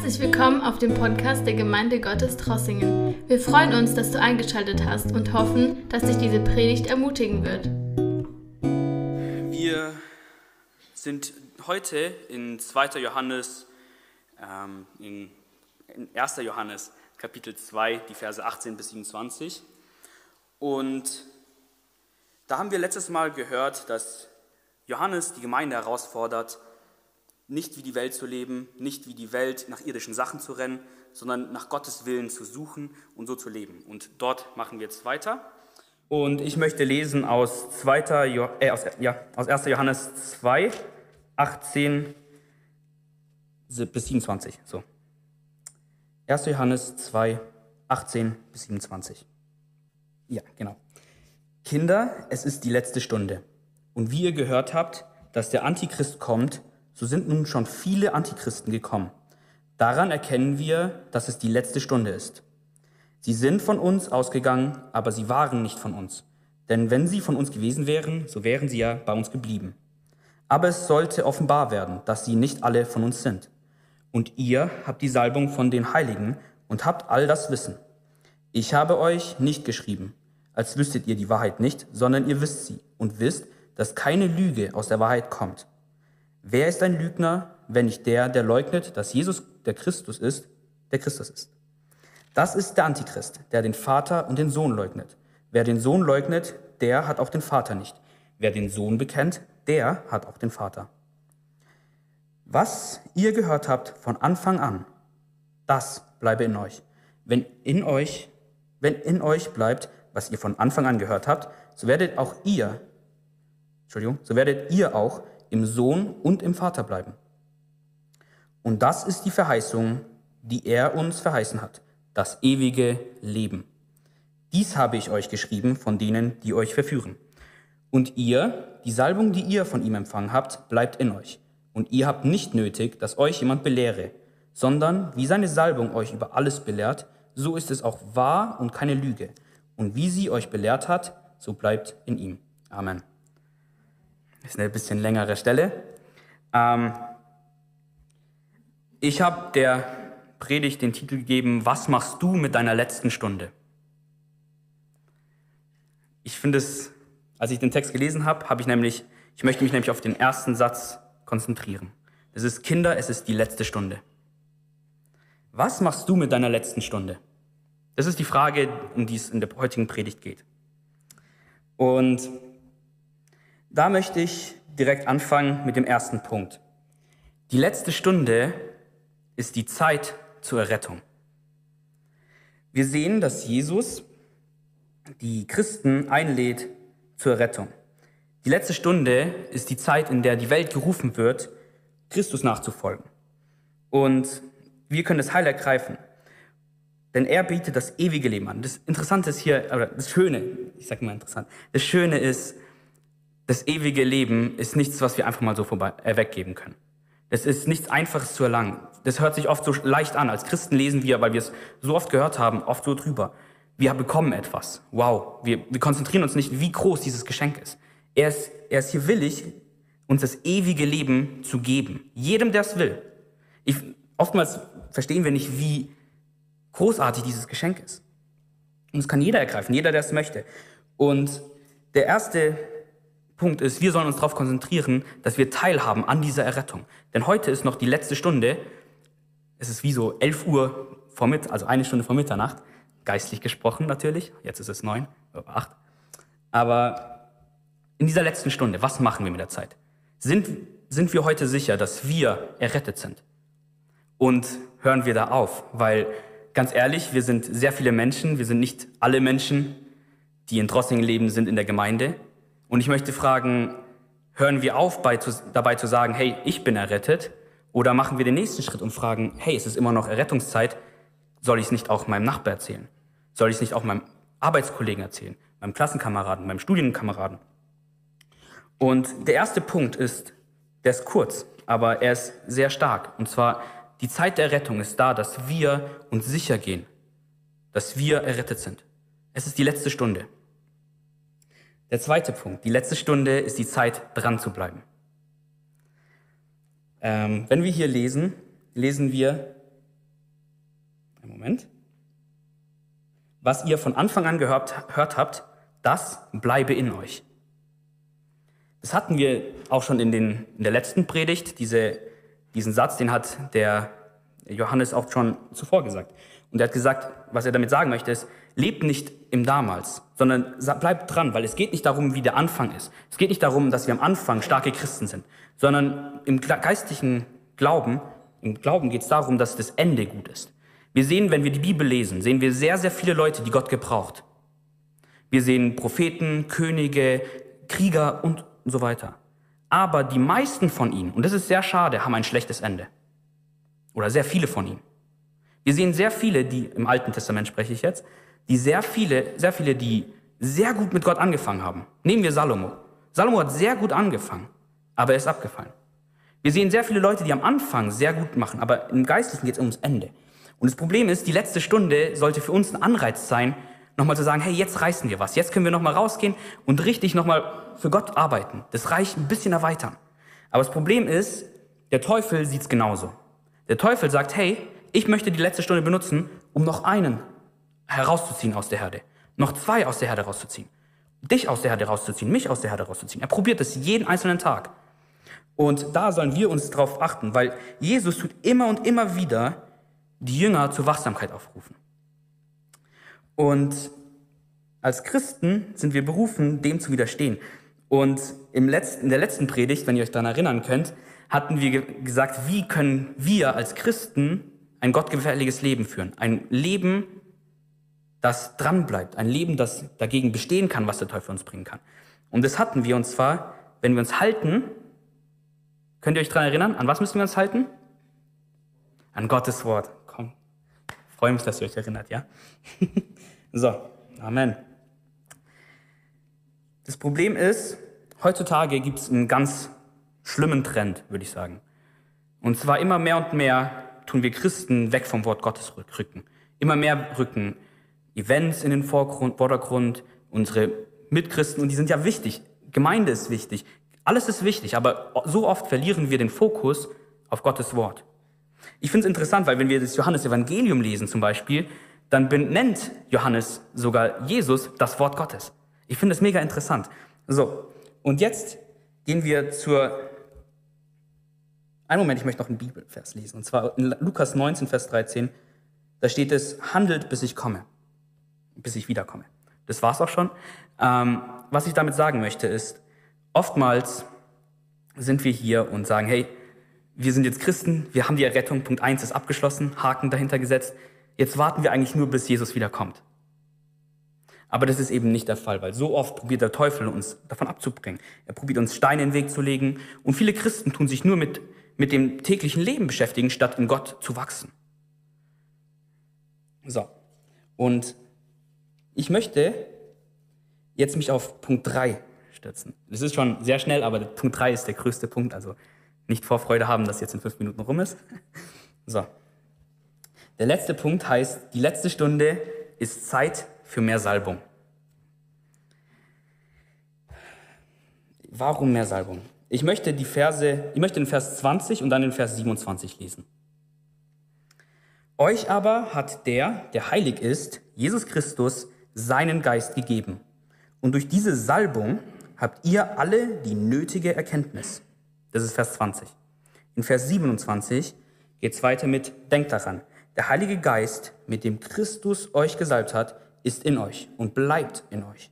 Herzlich willkommen auf dem Podcast der Gemeinde Gottes Trossingen. Wir freuen uns, dass du eingeschaltet hast und hoffen, dass dich diese Predigt ermutigen wird. Wir sind heute in 2. Johannes, ähm, in, in 1. Johannes Kapitel 2, die Verse 18 bis 27. Und da haben wir letztes Mal gehört, dass Johannes die Gemeinde herausfordert, nicht wie die Welt zu leben, nicht wie die Welt nach irdischen Sachen zu rennen, sondern nach Gottes Willen zu suchen und so zu leben. Und dort machen wir jetzt weiter. Und ich möchte lesen aus, 2. Jo äh, aus, ja, aus 1. Johannes 2, 18 bis 27. So. 1. Johannes 2, 18 bis 27. Ja, genau. Kinder, es ist die letzte Stunde. Und wie ihr gehört habt, dass der Antichrist kommt, so sind nun schon viele Antichristen gekommen. Daran erkennen wir, dass es die letzte Stunde ist. Sie sind von uns ausgegangen, aber sie waren nicht von uns. Denn wenn sie von uns gewesen wären, so wären sie ja bei uns geblieben. Aber es sollte offenbar werden, dass sie nicht alle von uns sind. Und ihr habt die Salbung von den Heiligen und habt all das Wissen. Ich habe euch nicht geschrieben, als wüsstet ihr die Wahrheit nicht, sondern ihr wisst sie und wisst, dass keine Lüge aus der Wahrheit kommt. Wer ist ein Lügner, wenn nicht der, der leugnet, dass Jesus der Christus ist, der Christus ist? Das ist der Antichrist, der den Vater und den Sohn leugnet. Wer den Sohn leugnet, der hat auch den Vater nicht. Wer den Sohn bekennt, der hat auch den Vater. Was ihr gehört habt von Anfang an, das bleibe in euch. Wenn in euch, wenn in euch bleibt, was ihr von Anfang an gehört habt, so werdet auch ihr, Entschuldigung, so werdet ihr auch im Sohn und im Vater bleiben. Und das ist die Verheißung, die er uns verheißen hat, das ewige Leben. Dies habe ich euch geschrieben von denen, die euch verführen. Und ihr, die Salbung, die ihr von ihm empfangen habt, bleibt in euch. Und ihr habt nicht nötig, dass euch jemand belehre, sondern wie seine Salbung euch über alles belehrt, so ist es auch wahr und keine Lüge. Und wie sie euch belehrt hat, so bleibt in ihm. Amen. Ist eine bisschen längere Stelle. Ähm, ich habe der Predigt den Titel gegeben, Was machst du mit deiner letzten Stunde? Ich finde es, als ich den Text gelesen habe, habe ich nämlich, ich möchte mich nämlich auf den ersten Satz konzentrieren. Das ist Kinder, es ist die letzte Stunde. Was machst du mit deiner letzten Stunde? Das ist die Frage, um die es in der heutigen Predigt geht. Und da möchte ich direkt anfangen mit dem ersten Punkt. Die letzte Stunde ist die Zeit zur Errettung. Wir sehen, dass Jesus die Christen einlädt zur Errettung. Die letzte Stunde ist die Zeit, in der die Welt gerufen wird, Christus nachzufolgen. Und wir können das Heil ergreifen. Denn er bietet das ewige Leben an. Das Interessante ist hier, oder das Schöne, ich sage mal interessant, das Schöne ist, das ewige Leben ist nichts, was wir einfach mal so vorbei, äh, weggeben können. Das ist nichts Einfaches zu erlangen. Das hört sich oft so leicht an. Als Christen lesen wir, weil wir es so oft gehört haben, oft so drüber. Wir bekommen etwas. Wow. Wir, wir konzentrieren uns nicht, wie groß dieses Geschenk ist. Er, ist. er ist hier willig, uns das ewige Leben zu geben. Jedem, der es will. Ich, oftmals verstehen wir nicht, wie großartig dieses Geschenk ist. Und es kann jeder ergreifen, jeder, der es möchte. Und der erste Punkt ist, wir sollen uns darauf konzentrieren, dass wir teilhaben an dieser Errettung. Denn heute ist noch die letzte Stunde. Es ist wie so 11 Uhr vor Mitt also eine Stunde vor Mitternacht. Geistlich gesprochen natürlich. Jetzt ist es neun oder acht. Aber in dieser letzten Stunde, was machen wir mit der Zeit? Sind, sind wir heute sicher, dass wir errettet sind? Und hören wir da auf? Weil, ganz ehrlich, wir sind sehr viele Menschen. Wir sind nicht alle Menschen, die in Drossingen leben, sind in der Gemeinde. Und ich möchte fragen, hören wir auf bei, zu, dabei zu sagen, hey, ich bin errettet? Oder machen wir den nächsten Schritt und fragen, hey, es ist immer noch Errettungszeit, soll ich es nicht auch meinem Nachbar erzählen? Soll ich es nicht auch meinem Arbeitskollegen erzählen? Meinem Klassenkameraden, meinem Studienkameraden? Und der erste Punkt ist, der ist kurz, aber er ist sehr stark. Und zwar, die Zeit der Rettung ist da, dass wir uns sicher gehen, dass wir errettet sind. Es ist die letzte Stunde. Der zweite Punkt, die letzte Stunde ist die Zeit, dran zu bleiben. Ähm, wenn wir hier lesen, lesen wir, einen Moment. Was ihr von Anfang an gehört, gehört habt, das bleibe in euch. Das hatten wir auch schon in, den, in der letzten Predigt. Diese, diesen Satz, den hat der Johannes auch schon zuvor gesagt. Und er hat gesagt, was er damit sagen möchte, ist, lebt nicht im Damals, sondern bleibt dran, weil es geht nicht darum, wie der Anfang ist. Es geht nicht darum, dass wir am Anfang starke Christen sind, sondern im geistlichen Glauben, im Glauben geht es darum, dass das Ende gut ist. Wir sehen, wenn wir die Bibel lesen, sehen wir sehr, sehr viele Leute, die Gott gebraucht. Wir sehen Propheten, Könige, Krieger und so weiter. Aber die meisten von ihnen, und das ist sehr schade, haben ein schlechtes Ende. Oder sehr viele von ihnen. Wir sehen sehr viele, die, im Alten Testament spreche ich jetzt, die sehr viele, sehr viele, die sehr gut mit Gott angefangen haben. Nehmen wir Salomo. Salomo hat sehr gut angefangen, aber er ist abgefallen. Wir sehen sehr viele Leute, die am Anfang sehr gut machen, aber im Geistlichen geht es ums Ende. Und das Problem ist, die letzte Stunde sollte für uns ein Anreiz sein, nochmal zu sagen, hey, jetzt reißen wir was, jetzt können wir nochmal rausgehen und richtig nochmal für Gott arbeiten. Das Reich ein bisschen erweitern. Aber das Problem ist, der Teufel sieht es genauso. Der Teufel sagt, hey, ich möchte die letzte Stunde benutzen, um noch einen herauszuziehen aus der Herde. Noch zwei aus der Herde rauszuziehen. Dich aus der Herde rauszuziehen, mich aus der Herde rauszuziehen. Er probiert es jeden einzelnen Tag. Und da sollen wir uns darauf achten, weil Jesus tut immer und immer wieder die Jünger zur Wachsamkeit aufrufen. Und als Christen sind wir berufen, dem zu widerstehen. Und im letzten, in der letzten Predigt, wenn ihr euch daran erinnern könnt, hatten wir gesagt, wie können wir als Christen ein gottgefährliches Leben führen. Ein Leben, das dranbleibt. Ein Leben, das dagegen bestehen kann, was der Teufel uns bringen kann. Und das hatten wir, und zwar, wenn wir uns halten, könnt ihr euch daran erinnern, an was müssen wir uns halten? An Gottes Wort. Komm, freue mich, dass ihr euch erinnert, ja? so, Amen. Das Problem ist, heutzutage gibt es einen ganz schlimmen Trend, würde ich sagen. Und zwar immer mehr und mehr tun wir Christen weg vom Wort Gottes rücken. Immer mehr rücken Events in den Vordergrund, unsere Mitchristen, und die sind ja wichtig. Gemeinde ist wichtig. Alles ist wichtig, aber so oft verlieren wir den Fokus auf Gottes Wort. Ich finde es interessant, weil wenn wir das Johannes-Evangelium lesen zum Beispiel, dann benennt Johannes sogar Jesus das Wort Gottes. Ich finde es mega interessant. So, und jetzt gehen wir zur einen Moment, ich möchte noch einen Bibelvers lesen. Und zwar in Lukas 19, Vers 13. Da steht es, handelt, bis ich komme. Bis ich wiederkomme. Das war's auch schon. Ähm, was ich damit sagen möchte, ist, oftmals sind wir hier und sagen, hey, wir sind jetzt Christen, wir haben die Errettung, Punkt 1 ist abgeschlossen, Haken dahinter gesetzt. Jetzt warten wir eigentlich nur, bis Jesus wiederkommt. Aber das ist eben nicht der Fall, weil so oft probiert der Teufel uns davon abzubringen. Er probiert uns Steine in den Weg zu legen. Und viele Christen tun sich nur mit mit dem täglichen Leben beschäftigen, statt in Gott zu wachsen. So, und ich möchte jetzt mich auf Punkt 3 stürzen. Das ist schon sehr schnell, aber Punkt 3 ist der größte Punkt, also nicht Vorfreude haben, dass jetzt in fünf Minuten rum ist. So. Der letzte Punkt heißt, die letzte Stunde ist Zeit für mehr Salbung. Warum mehr Salbung? Ich möchte die Verse, ich möchte den Vers 20 und dann den Vers 27 lesen. Euch aber hat der, der heilig ist, Jesus Christus, seinen Geist gegeben. Und durch diese Salbung habt ihr alle die nötige Erkenntnis. Das ist Vers 20. In Vers 27 geht es weiter mit, denkt daran, der Heilige Geist, mit dem Christus euch gesalbt hat, ist in euch und bleibt in euch.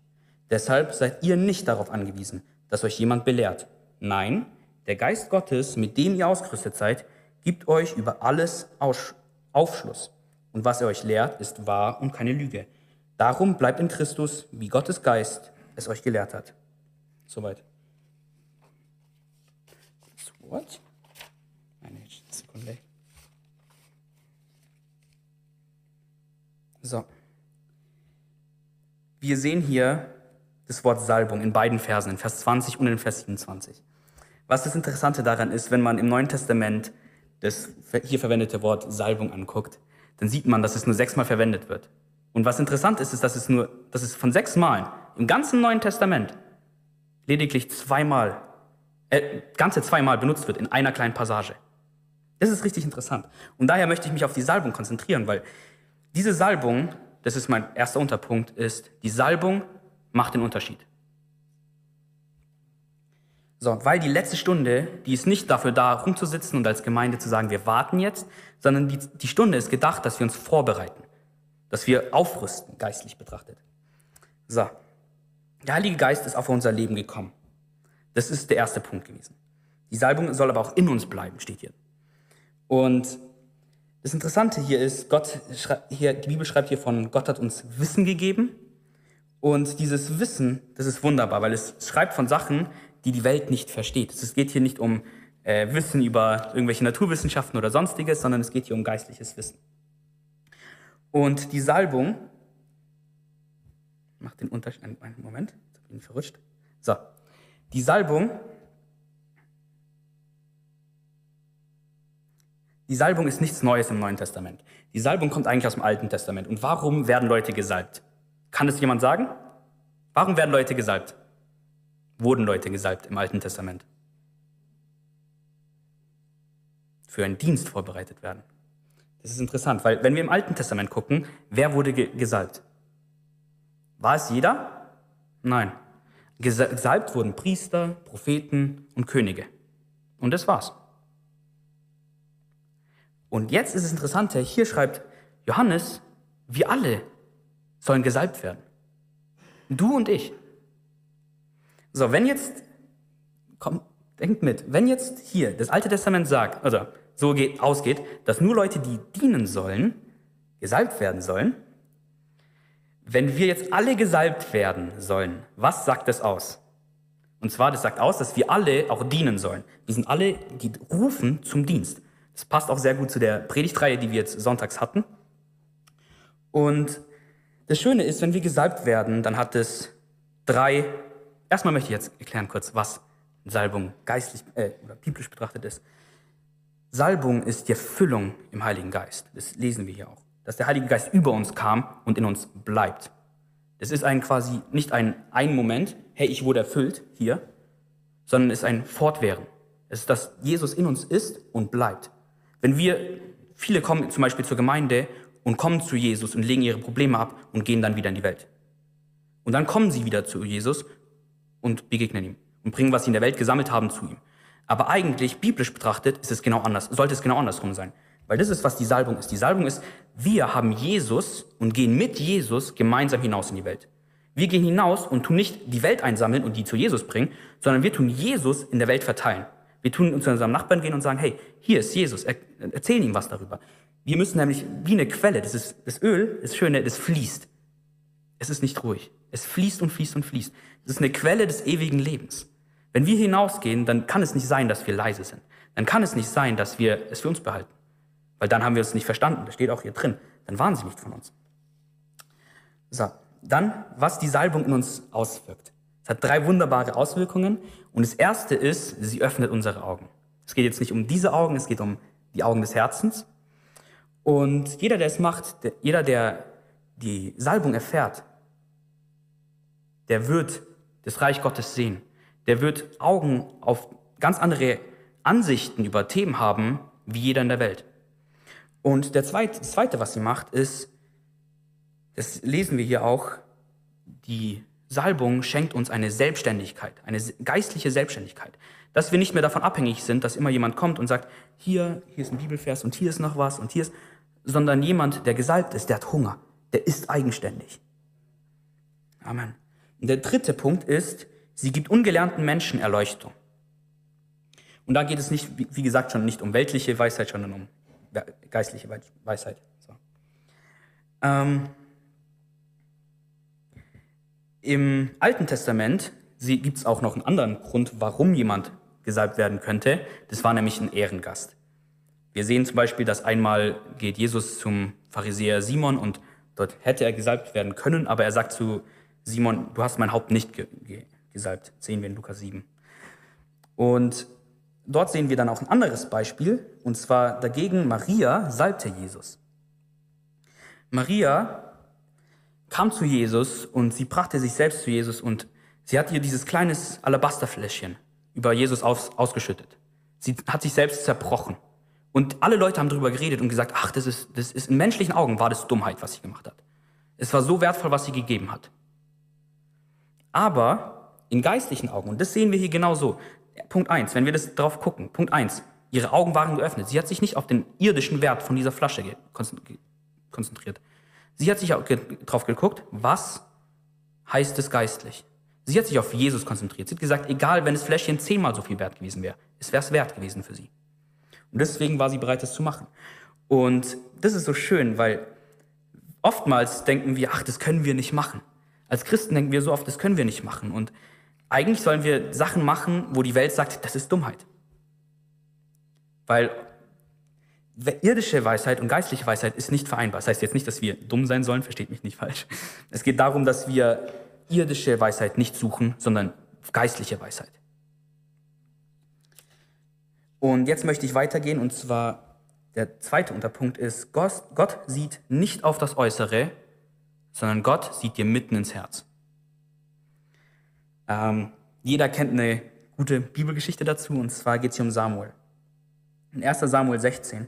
Deshalb seid ihr nicht darauf angewiesen, dass euch jemand belehrt. Nein, der Geist Gottes, mit dem ihr ausgerüstet seid, gibt euch über alles Aufschluss. Und was er euch lehrt, ist wahr und keine Lüge. Darum bleibt in Christus, wie Gottes Geist es euch gelehrt hat. Soweit. Das. Eine Sekunde. So. Wir sehen hier das Wort Salbung in beiden Versen, in Vers 20 und in Vers 27. Was das Interessante daran ist, wenn man im Neuen Testament das hier verwendete Wort Salbung anguckt, dann sieht man, dass es nur sechsmal verwendet wird. Und was interessant ist, ist, dass es nur, dass es von sechs Malen im ganzen Neuen Testament lediglich zweimal, äh, ganze zweimal benutzt wird in einer kleinen Passage. Das ist richtig interessant. Und daher möchte ich mich auf die Salbung konzentrieren, weil diese Salbung, das ist mein erster Unterpunkt, ist, die Salbung macht den Unterschied. So, weil die letzte Stunde, die ist nicht dafür da, rumzusitzen und als Gemeinde zu sagen, wir warten jetzt, sondern die, die Stunde ist gedacht, dass wir uns vorbereiten, dass wir aufrüsten, geistlich betrachtet. So, der Heilige Geist ist auf unser Leben gekommen. Das ist der erste Punkt gewesen. Die Salbung soll aber auch in uns bleiben, steht hier. Und das Interessante hier ist, Gott hier, die Bibel schreibt hier von, Gott hat uns Wissen gegeben. Und dieses Wissen, das ist wunderbar, weil es schreibt von Sachen, die die Welt nicht versteht. Es geht hier nicht um äh, Wissen über irgendwelche Naturwissenschaften oder sonstiges, sondern es geht hier um geistliches Wissen. Und die Salbung macht den Unterschied. Einen Moment, jetzt bin ich verrutscht. So, die Salbung. Die Salbung ist nichts Neues im Neuen Testament. Die Salbung kommt eigentlich aus dem Alten Testament. Und warum werden Leute gesalbt? Kann es jemand sagen? Warum werden Leute gesalbt? wurden Leute gesalbt im Alten Testament. Für einen Dienst vorbereitet werden. Das ist interessant, weil wenn wir im Alten Testament gucken, wer wurde gesalbt? War es jeder? Nein. Gesalbt wurden Priester, Propheten und Könige. Und das war's. Und jetzt ist es interessanter, hier schreibt Johannes, wir alle sollen gesalbt werden. Du und ich. So, wenn jetzt, komm, denkt mit, wenn jetzt hier das Alte Testament sagt, also so geht, ausgeht, dass nur Leute, die dienen sollen, gesalbt werden sollen, wenn wir jetzt alle gesalbt werden sollen, was sagt das aus? Und zwar, das sagt aus, dass wir alle auch dienen sollen. Wir sind alle, die rufen zum Dienst. Das passt auch sehr gut zu der Predigtreihe, die wir jetzt sonntags hatten. Und das Schöne ist, wenn wir gesalbt werden, dann hat es drei Erstmal möchte ich jetzt erklären kurz, was Salbung geistlich äh, oder biblisch betrachtet ist. Salbung ist die Erfüllung im Heiligen Geist. Das lesen wir hier auch. Dass der Heilige Geist über uns kam und in uns bleibt. Das ist ein quasi nicht ein ein Moment, hey, ich wurde erfüllt hier, sondern es ist ein Fortwähren. Es ist, dass Jesus in uns ist und bleibt. Wenn wir, viele kommen zum Beispiel zur Gemeinde und kommen zu Jesus und legen ihre Probleme ab und gehen dann wieder in die Welt. Und dann kommen sie wieder zu Jesus und begegnen ihm und bringen, was sie in der Welt gesammelt haben, zu ihm. Aber eigentlich, biblisch betrachtet, ist es genau anders, sollte es genau andersrum sein. Weil das ist, was die Salbung ist. Die Salbung ist, wir haben Jesus und gehen mit Jesus gemeinsam hinaus in die Welt. Wir gehen hinaus und tun nicht die Welt einsammeln und die zu Jesus bringen, sondern wir tun Jesus in der Welt verteilen. Wir tun zu unserem Nachbarn gehen und sagen, hey, hier ist Jesus, er, erzählen ihm was darüber. Wir müssen nämlich wie eine Quelle, das ist das Öl, das Schöne, das fließt. Es ist nicht ruhig. Es fließt und fließt und fließt. Es ist eine Quelle des ewigen Lebens. Wenn wir hinausgehen, dann kann es nicht sein, dass wir leise sind. Dann kann es nicht sein, dass wir es für uns behalten. Weil dann haben wir es nicht verstanden. Das steht auch hier drin. Dann waren sie nicht von uns. So, dann, was die Salbung in uns auswirkt. Es hat drei wunderbare Auswirkungen. Und das erste ist, sie öffnet unsere Augen. Es geht jetzt nicht um diese Augen, es geht um die Augen des Herzens. Und jeder, der es macht, der, jeder, der die Salbung erfährt, der wird das Reich Gottes sehen. Der wird Augen auf ganz andere Ansichten über Themen haben, wie jeder in der Welt. Und der zweite, das Zweite, was sie macht, ist, das lesen wir hier auch, die Salbung schenkt uns eine Selbstständigkeit, eine geistliche Selbstständigkeit. Dass wir nicht mehr davon abhängig sind, dass immer jemand kommt und sagt, hier, hier ist ein Bibelvers und hier ist noch was und hier ist, sondern jemand, der gesalbt ist, der hat Hunger, der ist eigenständig. Amen. Und der dritte Punkt ist, sie gibt ungelernten Menschen Erleuchtung. Und da geht es nicht, wie gesagt, schon nicht um weltliche Weisheit, sondern um geistliche Weisheit. So. Ähm, Im Alten Testament gibt es auch noch einen anderen Grund, warum jemand gesalbt werden könnte. Das war nämlich ein Ehrengast. Wir sehen zum Beispiel, dass einmal geht Jesus zum Pharisäer Simon und dort hätte er gesalbt werden können, aber er sagt zu Simon, du hast mein Haupt nicht ge ge gesalbt. Sehen wir in Lukas 7. Und dort sehen wir dann auch ein anderes Beispiel, und zwar dagegen Maria salbte Jesus. Maria kam zu Jesus und sie brachte sich selbst zu Jesus und sie hat ihr dieses kleines Alabasterfläschchen über Jesus aus, ausgeschüttet. Sie hat sich selbst zerbrochen Und alle Leute haben darüber geredet und gesagt, ach, das ist, das ist in menschlichen Augen war das Dummheit, was sie gemacht hat. Es war so wertvoll, was sie gegeben hat. Aber in geistlichen Augen, und das sehen wir hier genauso, Punkt eins, wenn wir das drauf gucken, Punkt eins, ihre Augen waren geöffnet. Sie hat sich nicht auf den irdischen Wert von dieser Flasche konzentriert. Sie hat sich darauf geguckt, was heißt es geistlich. Sie hat sich auf Jesus konzentriert. Sie hat gesagt, egal, wenn das Fläschchen zehnmal so viel wert gewesen wäre, es wäre es wert gewesen für sie. Und deswegen war sie bereit, das zu machen. Und das ist so schön, weil oftmals denken wir, ach, das können wir nicht machen. Als Christen denken wir so oft, das können wir nicht machen. Und eigentlich sollen wir Sachen machen, wo die Welt sagt, das ist Dummheit. Weil irdische Weisheit und geistliche Weisheit ist nicht vereinbar. Das heißt jetzt nicht, dass wir dumm sein sollen, versteht mich nicht falsch. Es geht darum, dass wir irdische Weisheit nicht suchen, sondern geistliche Weisheit. Und jetzt möchte ich weitergehen und zwar der zweite Unterpunkt ist, Gott sieht nicht auf das Äußere, sondern Gott sieht dir mitten ins Herz. Ähm, jeder kennt eine gute Bibelgeschichte dazu und zwar geht es hier um Samuel. In 1 Samuel 16,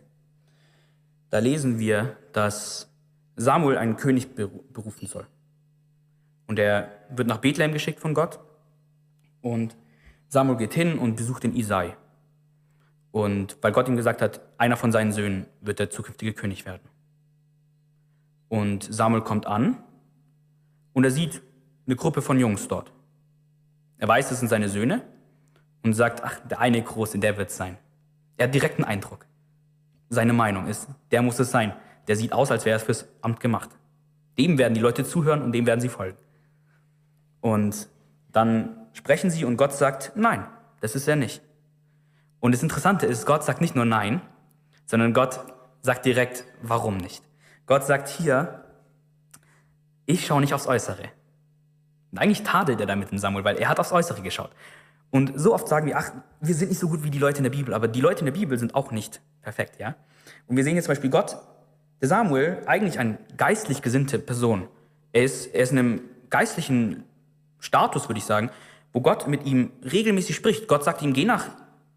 da lesen wir, dass Samuel einen König berufen soll. Und er wird nach Bethlehem geschickt von Gott. Und Samuel geht hin und besucht den Isai. Und weil Gott ihm gesagt hat, einer von seinen Söhnen wird der zukünftige König werden. Und Samuel kommt an und er sieht eine Gruppe von Jungs dort. Er weiß, das sind seine Söhne und sagt, ach, der eine Große, der wird es sein. Er hat direkten Eindruck. Seine Meinung ist, der muss es sein. Der sieht aus, als wäre es fürs Amt gemacht. Dem werden die Leute zuhören und dem werden sie folgen. Und dann sprechen sie und Gott sagt, nein, das ist er nicht. Und das Interessante ist, Gott sagt nicht nur nein, sondern Gott sagt direkt, warum nicht. Gott sagt hier, ich schaue nicht aufs Äußere. Eigentlich tadelt er damit in Samuel, weil er hat aufs Äußere geschaut. Und so oft sagen wir, ach, wir sind nicht so gut wie die Leute in der Bibel, aber die Leute in der Bibel sind auch nicht perfekt, ja? Und wir sehen jetzt zum Beispiel Gott, der Samuel, eigentlich eine geistlich gesinnte Person. Er ist, er ist in einem geistlichen Status, würde ich sagen, wo Gott mit ihm regelmäßig spricht. Gott sagt ihm, geh nach,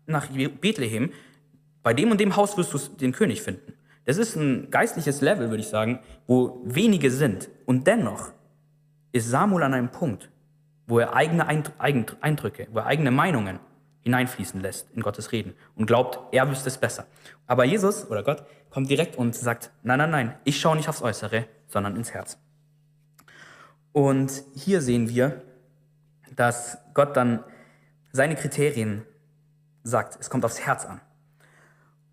nach Bethlehem, bei dem und dem Haus wirst du den König finden. Das ist ein geistliches Level, würde ich sagen, wo wenige sind. Und dennoch ist Samuel an einem Punkt, wo er eigene Eindrücke, wo er eigene Meinungen hineinfließen lässt in Gottes Reden und glaubt, er wüsste es besser. Aber Jesus oder Gott kommt direkt und sagt, nein, nein, nein, ich schaue nicht aufs Äußere, sondern ins Herz. Und hier sehen wir, dass Gott dann seine Kriterien sagt. Es kommt aufs Herz an.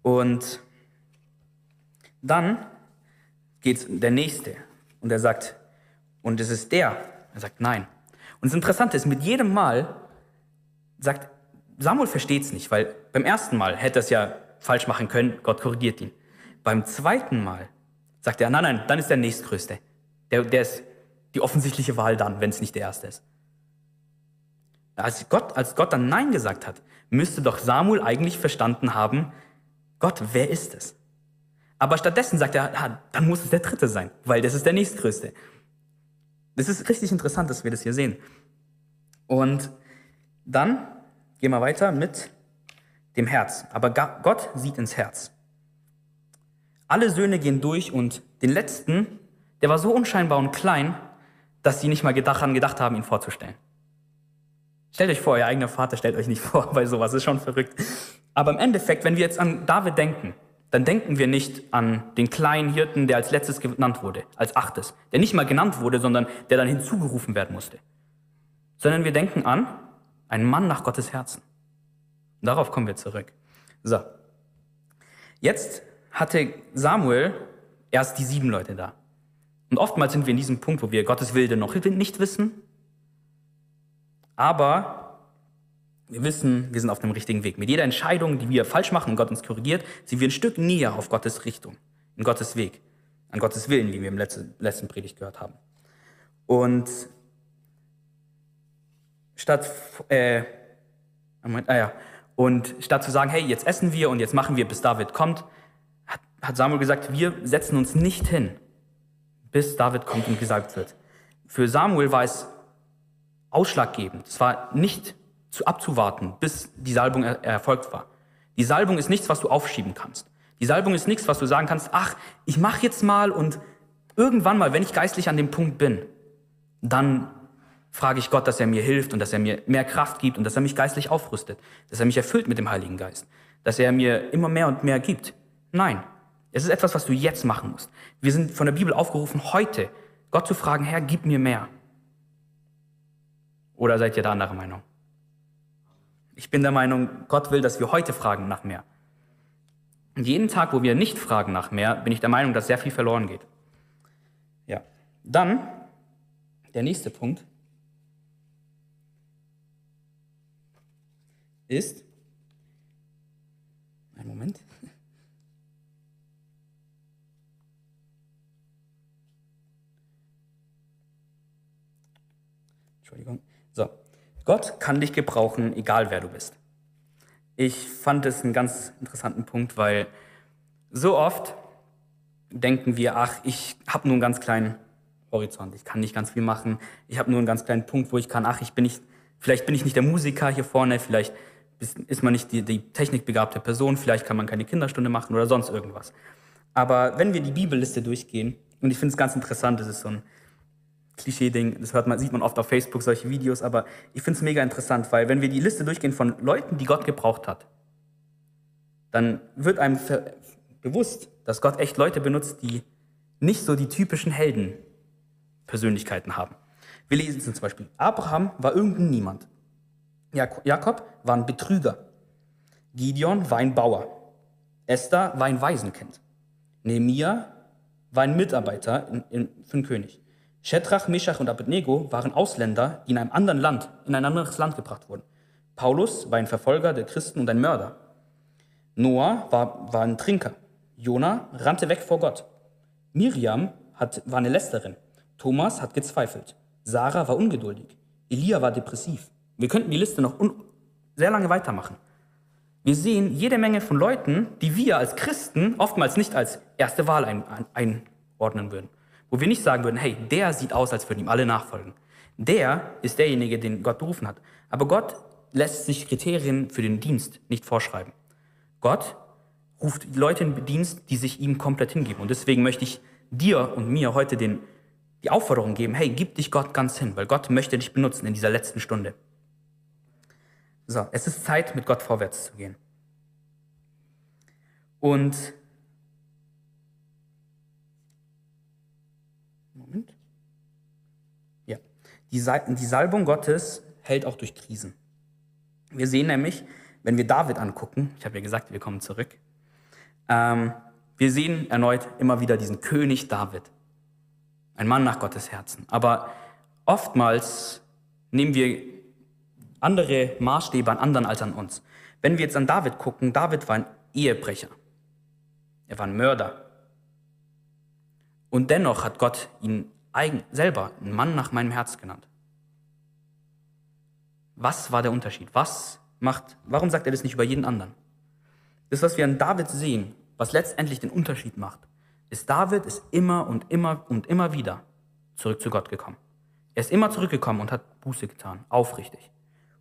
Und dann geht der Nächste und er sagt, und es ist der. Er sagt nein. Und das Interessante ist, mit jedem Mal sagt, Samuel versteht es nicht, weil beim ersten Mal hätte er es ja falsch machen können, Gott korrigiert ihn. Beim zweiten Mal sagt er, nein, nein, dann ist der nächstgrößte. Der, der ist die offensichtliche Wahl dann, wenn es nicht der erste ist. Als Gott, als Gott dann Nein gesagt hat, müsste doch Samuel eigentlich verstanden haben, Gott, wer ist es? Aber stattdessen sagt er, ah, dann muss es der Dritte sein, weil das ist der nächstgrößte. Das ist richtig interessant, dass wir das hier sehen. Und dann gehen wir weiter mit dem Herz. Aber Gott sieht ins Herz. Alle Söhne gehen durch und den letzten, der war so unscheinbar und klein, dass sie nicht mal daran gedacht haben, ihn vorzustellen. Stellt euch vor, euer eigener Vater stellt euch nicht vor, weil sowas ist schon verrückt. Aber im Endeffekt, wenn wir jetzt an David denken, dann denken wir nicht an den kleinen Hirten, der als letztes genannt wurde, als achtes, der nicht mal genannt wurde, sondern der dann hinzugerufen werden musste. Sondern wir denken an einen Mann nach Gottes Herzen. Und darauf kommen wir zurück. So. Jetzt hatte Samuel erst die sieben Leute da. Und oftmals sind wir in diesem Punkt, wo wir Gottes Wilde noch nicht wissen aber wir wissen, wir sind auf dem richtigen Weg. Mit jeder Entscheidung, die wir falsch machen und Gott uns korrigiert, sind wir ein Stück näher auf Gottes Richtung, in Gottes Weg, an Gottes Willen, wie wir im letzten, letzten Predigt gehört haben. Und statt, äh, ah ja, und statt zu sagen, hey, jetzt essen wir und jetzt machen wir, bis David kommt, hat, hat Samuel gesagt, wir setzen uns nicht hin, bis David kommt und gesagt wird. Für Samuel war es ausschlaggebend. Es war nicht zu abzuwarten, bis die Salbung er erfolgt war. Die Salbung ist nichts, was du aufschieben kannst. Die Salbung ist nichts, was du sagen kannst, ach, ich mache jetzt mal und irgendwann mal, wenn ich geistlich an dem Punkt bin, dann frage ich Gott, dass er mir hilft und dass er mir mehr Kraft gibt und dass er mich geistlich aufrüstet, dass er mich erfüllt mit dem Heiligen Geist, dass er mir immer mehr und mehr gibt. Nein, es ist etwas, was du jetzt machen musst. Wir sind von der Bibel aufgerufen, heute Gott zu fragen, Herr, gib mir mehr. Oder seid ihr da anderer Meinung? Ich bin der Meinung, Gott will, dass wir heute fragen nach mehr. Und jeden Tag, wo wir nicht fragen nach mehr, bin ich der Meinung, dass sehr viel verloren geht. Ja. Dann der nächste Punkt ist, einen Moment. Entschuldigung. So, Gott kann dich gebrauchen, egal wer du bist. Ich fand es einen ganz interessanten Punkt, weil so oft denken wir, ach, ich habe nur einen ganz kleinen Horizont, ich kann nicht ganz viel machen, ich habe nur einen ganz kleinen Punkt, wo ich kann, ach, ich bin nicht, vielleicht bin ich nicht der Musiker hier vorne, vielleicht ist man nicht die, die technikbegabte Person, vielleicht kann man keine Kinderstunde machen oder sonst irgendwas. Aber wenn wir die Bibelliste durchgehen, und ich finde es ganz interessant, das ist so ein Klischee-Ding, das hört man, sieht man oft auf Facebook, solche Videos, aber ich finde es mega interessant, weil wenn wir die Liste durchgehen von Leuten, die Gott gebraucht hat, dann wird einem bewusst, dass Gott echt Leute benutzt, die nicht so die typischen Heldenpersönlichkeiten haben. Wir lesen zum Beispiel, Abraham war irgendein Niemand. Jakob war ein Betrüger. Gideon war ein Bauer. Esther war ein Waisenkind. Nehemia war ein Mitarbeiter für den König. Shedrach, Meshach und Abednego waren Ausländer, die in einem anderen Land, in ein anderes Land gebracht wurden. Paulus war ein Verfolger der Christen und ein Mörder. Noah war, war ein Trinker. Jona rannte weg vor Gott. Miriam hat, war eine Lästerin. Thomas hat gezweifelt. Sarah war ungeduldig. Elia war depressiv. Wir könnten die Liste noch sehr lange weitermachen. Wir sehen jede Menge von Leuten, die wir als Christen oftmals nicht als erste Wahl ein, ein, einordnen würden. Wo wir nicht sagen würden, hey, der sieht aus, als würden ihm alle nachfolgen. Der ist derjenige, den Gott berufen hat. Aber Gott lässt sich Kriterien für den Dienst nicht vorschreiben. Gott ruft Leute in Dienst, die sich ihm komplett hingeben. Und deswegen möchte ich dir und mir heute den, die Aufforderung geben, hey, gib dich Gott ganz hin, weil Gott möchte dich benutzen in dieser letzten Stunde. So, es ist Zeit, mit Gott vorwärts zu gehen. Und Moment. Ja, die, die Salbung Gottes hält auch durch Krisen. Wir sehen nämlich, wenn wir David angucken, ich habe ja gesagt, wir kommen zurück, ähm, wir sehen erneut immer wieder diesen König David, ein Mann nach Gottes Herzen. Aber oftmals nehmen wir andere Maßstäbe an anderen als an uns. Wenn wir jetzt an David gucken, David war ein Ehebrecher. Er war ein Mörder. Und dennoch hat Gott ihn eigen, selber einen Mann nach meinem Herz genannt. Was war der Unterschied? Was macht, warum sagt er das nicht über jeden anderen? Das, was wir an David sehen, was letztendlich den Unterschied macht, ist, David ist immer und immer und immer wieder zurück zu Gott gekommen. Er ist immer zurückgekommen und hat Buße getan, aufrichtig.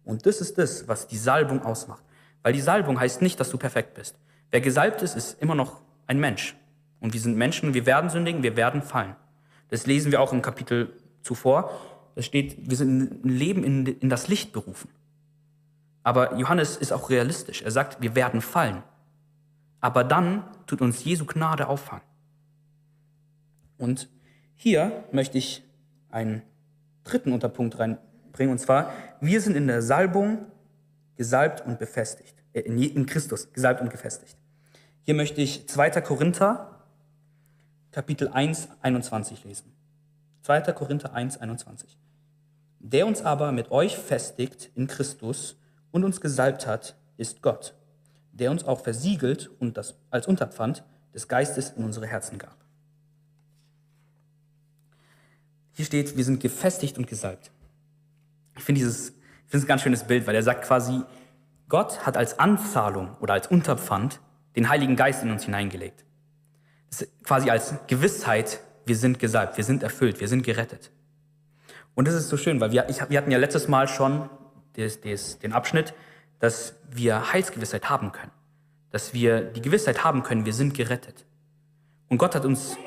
Und das ist das, was die Salbung ausmacht. Weil die Salbung heißt nicht, dass du perfekt bist. Wer gesalbt ist, ist immer noch ein Mensch. Und wir sind Menschen, wir werden sündigen, wir werden fallen. Das lesen wir auch im Kapitel zuvor. Es steht, wir sind ein Leben in, in das Licht berufen. Aber Johannes ist auch realistisch. Er sagt, wir werden fallen. Aber dann tut uns Jesu Gnade auffangen. Und hier möchte ich einen dritten Unterpunkt reinbringen, und zwar, wir sind in der Salbung gesalbt und befestigt. Äh, in Christus gesalbt und gefestigt. Hier möchte ich 2. Korinther, Kapitel 1, 21 lesen. 2. Korinther 1, 21. Der uns aber mit euch festigt in Christus und uns gesalbt hat, ist Gott, der uns auch versiegelt und das als Unterpfand des Geistes in unsere Herzen gab. Hier steht, wir sind gefestigt und gesalbt. Ich finde dieses, ich finde es ein ganz schönes Bild, weil er sagt quasi, Gott hat als Anzahlung oder als Unterpfand den Heiligen Geist in uns hineingelegt. Quasi als Gewissheit, wir sind gesalbt, wir sind erfüllt, wir sind gerettet. Und das ist so schön, weil wir, ich, wir hatten ja letztes Mal schon des, des, den Abschnitt, dass wir Heilsgewissheit haben können. dass wir die Gewissheit haben können, wir sind gerettet. Und Gott hat uns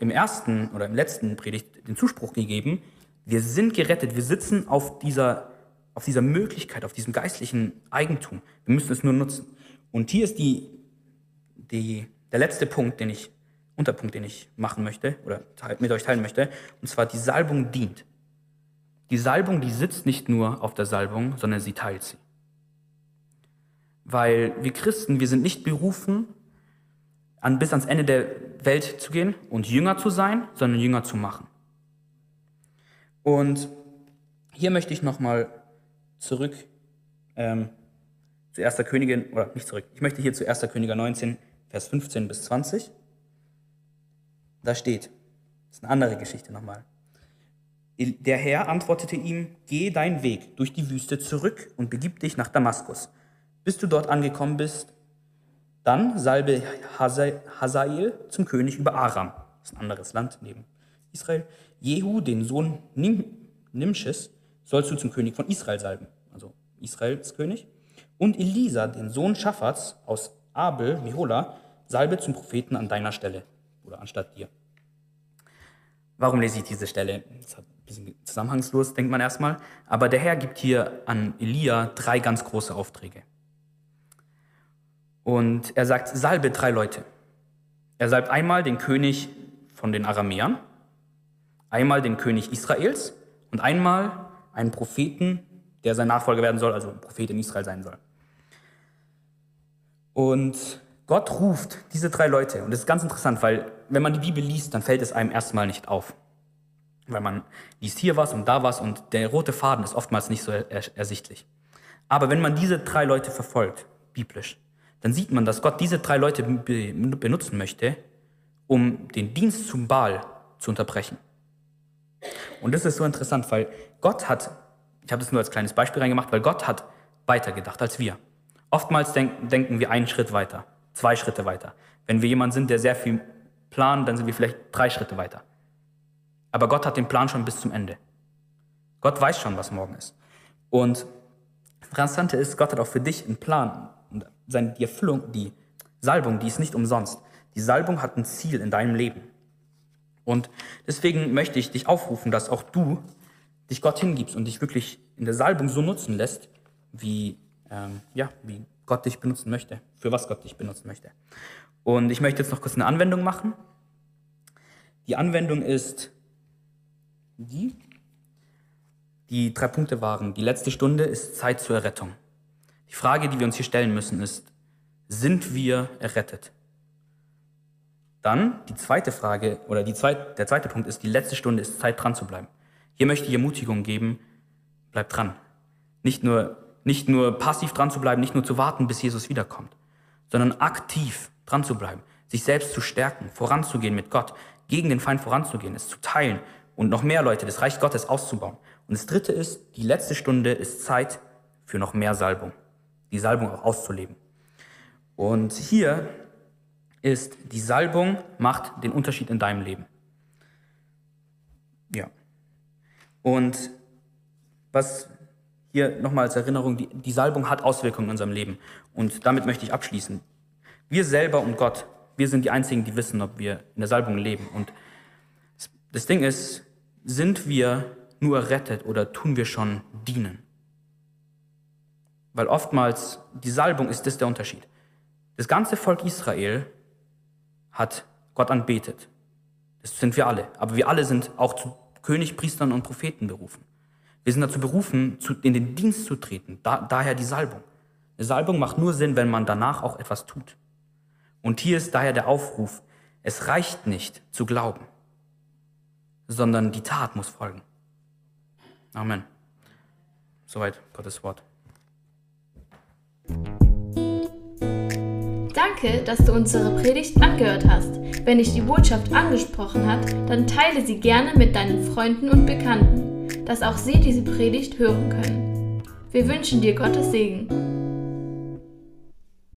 im ersten oder im letzten Predigt den Zuspruch gegeben, wir sind gerettet, wir sitzen auf dieser, auf dieser Möglichkeit, auf diesem geistlichen Eigentum. Wir müssen es nur nutzen. Und hier ist die, die, der letzte Punkt, den ich, Unterpunkt, den ich machen möchte oder mit euch teilen möchte. Und zwar die Salbung dient. Die Salbung, die sitzt nicht nur auf der Salbung, sondern sie teilt sie. Weil wir Christen, wir sind nicht berufen, an, bis ans Ende der Welt zu gehen und Jünger zu sein, sondern Jünger zu machen. Und hier möchte ich nochmal zurück ähm, zu 1. Königin, oder nicht zurück, ich möchte hier zu 1. Königer 19, Vers 15 bis 20. Da steht, das ist eine andere Geschichte nochmal. Der Herr antwortete ihm, geh deinen Weg durch die Wüste zurück und begib dich nach Damaskus. Bis du dort angekommen bist, dann salbe Hazael zum König über Aram, das ist ein anderes Land neben Israel. Jehu, den Sohn Nim Nimsches, sollst du zum König von Israel salben, also Israels König. Und Elisa, den Sohn Schaffats aus Abel, Mihola, salbe zum Propheten an deiner Stelle oder anstatt dir. Warum lese ich diese Stelle? Das ist ein bisschen zusammenhangslos, denkt man erstmal. Aber der Herr gibt hier an Elia drei ganz große Aufträge. Und er sagt, salbe drei Leute. Er salbt einmal den König von den Aramäern, einmal den König Israels und einmal einen Propheten, der sein Nachfolger werden soll, also ein Prophet in Israel sein soll. Und Gott ruft diese drei Leute. Und das ist ganz interessant, weil wenn man die Bibel liest, dann fällt es einem erstmal nicht auf. Weil man liest hier was und da was und der rote Faden ist oftmals nicht so ersichtlich. Aber wenn man diese drei Leute verfolgt, biblisch, dann sieht man, dass Gott diese drei Leute benutzen möchte, um den Dienst zum Baal zu unterbrechen. Und das ist so interessant, weil Gott hat, ich habe das nur als kleines Beispiel reingemacht, weil Gott hat weitergedacht als wir. Oftmals denk, denken wir einen Schritt weiter, zwei Schritte weiter. Wenn wir jemand sind, der sehr viel plant, dann sind wir vielleicht drei Schritte weiter. Aber Gott hat den Plan schon bis zum Ende. Gott weiß schon, was morgen ist. Und das Interessante ist, Gott hat auch für dich einen Plan, seine, die Erfüllung, die Salbung, die ist nicht umsonst. Die Salbung hat ein Ziel in deinem Leben. Und deswegen möchte ich dich aufrufen, dass auch du dich Gott hingibst und dich wirklich in der Salbung so nutzen lässt, wie, ähm, ja, wie Gott dich benutzen möchte, für was Gott dich benutzen möchte. Und ich möchte jetzt noch kurz eine Anwendung machen. Die Anwendung ist die. Die drei Punkte waren, die letzte Stunde ist Zeit zur Errettung. Die Frage, die wir uns hier stellen müssen, ist, sind wir errettet? Dann die zweite Frage oder die zweite, der zweite Punkt ist, die letzte Stunde ist Zeit dran zu bleiben. Hier möchte ich Ermutigung geben, bleib dran. Nicht nur, nicht nur passiv dran zu bleiben, nicht nur zu warten, bis Jesus wiederkommt, sondern aktiv dran zu bleiben, sich selbst zu stärken, voranzugehen mit Gott, gegen den Feind voranzugehen, es zu teilen und noch mehr Leute, das Reich Gottes auszubauen. Und das dritte ist, die letzte Stunde ist Zeit für noch mehr Salbung die Salbung auch auszuleben. Und hier ist die Salbung macht den Unterschied in deinem Leben. Ja. Und was hier nochmal als Erinnerung, die, die Salbung hat Auswirkungen in unserem Leben. Und damit möchte ich abschließen. Wir selber und Gott, wir sind die Einzigen, die wissen, ob wir in der Salbung leben. Und das Ding ist, sind wir nur errettet oder tun wir schon dienen? Weil oftmals die Salbung ist das der Unterschied. Das ganze Volk Israel hat Gott anbetet. Das sind wir alle. Aber wir alle sind auch zu König, Priestern und Propheten berufen. Wir sind dazu berufen, in den Dienst zu treten. Da, daher die Salbung. Eine Salbung macht nur Sinn, wenn man danach auch etwas tut. Und hier ist daher der Aufruf, es reicht nicht zu glauben, sondern die Tat muss folgen. Amen. Soweit Gottes Wort. Danke, dass du unsere Predigt angehört hast. Wenn dich die Botschaft angesprochen hat, dann teile sie gerne mit deinen Freunden und Bekannten, dass auch sie diese Predigt hören können. Wir wünschen dir Gottes Segen.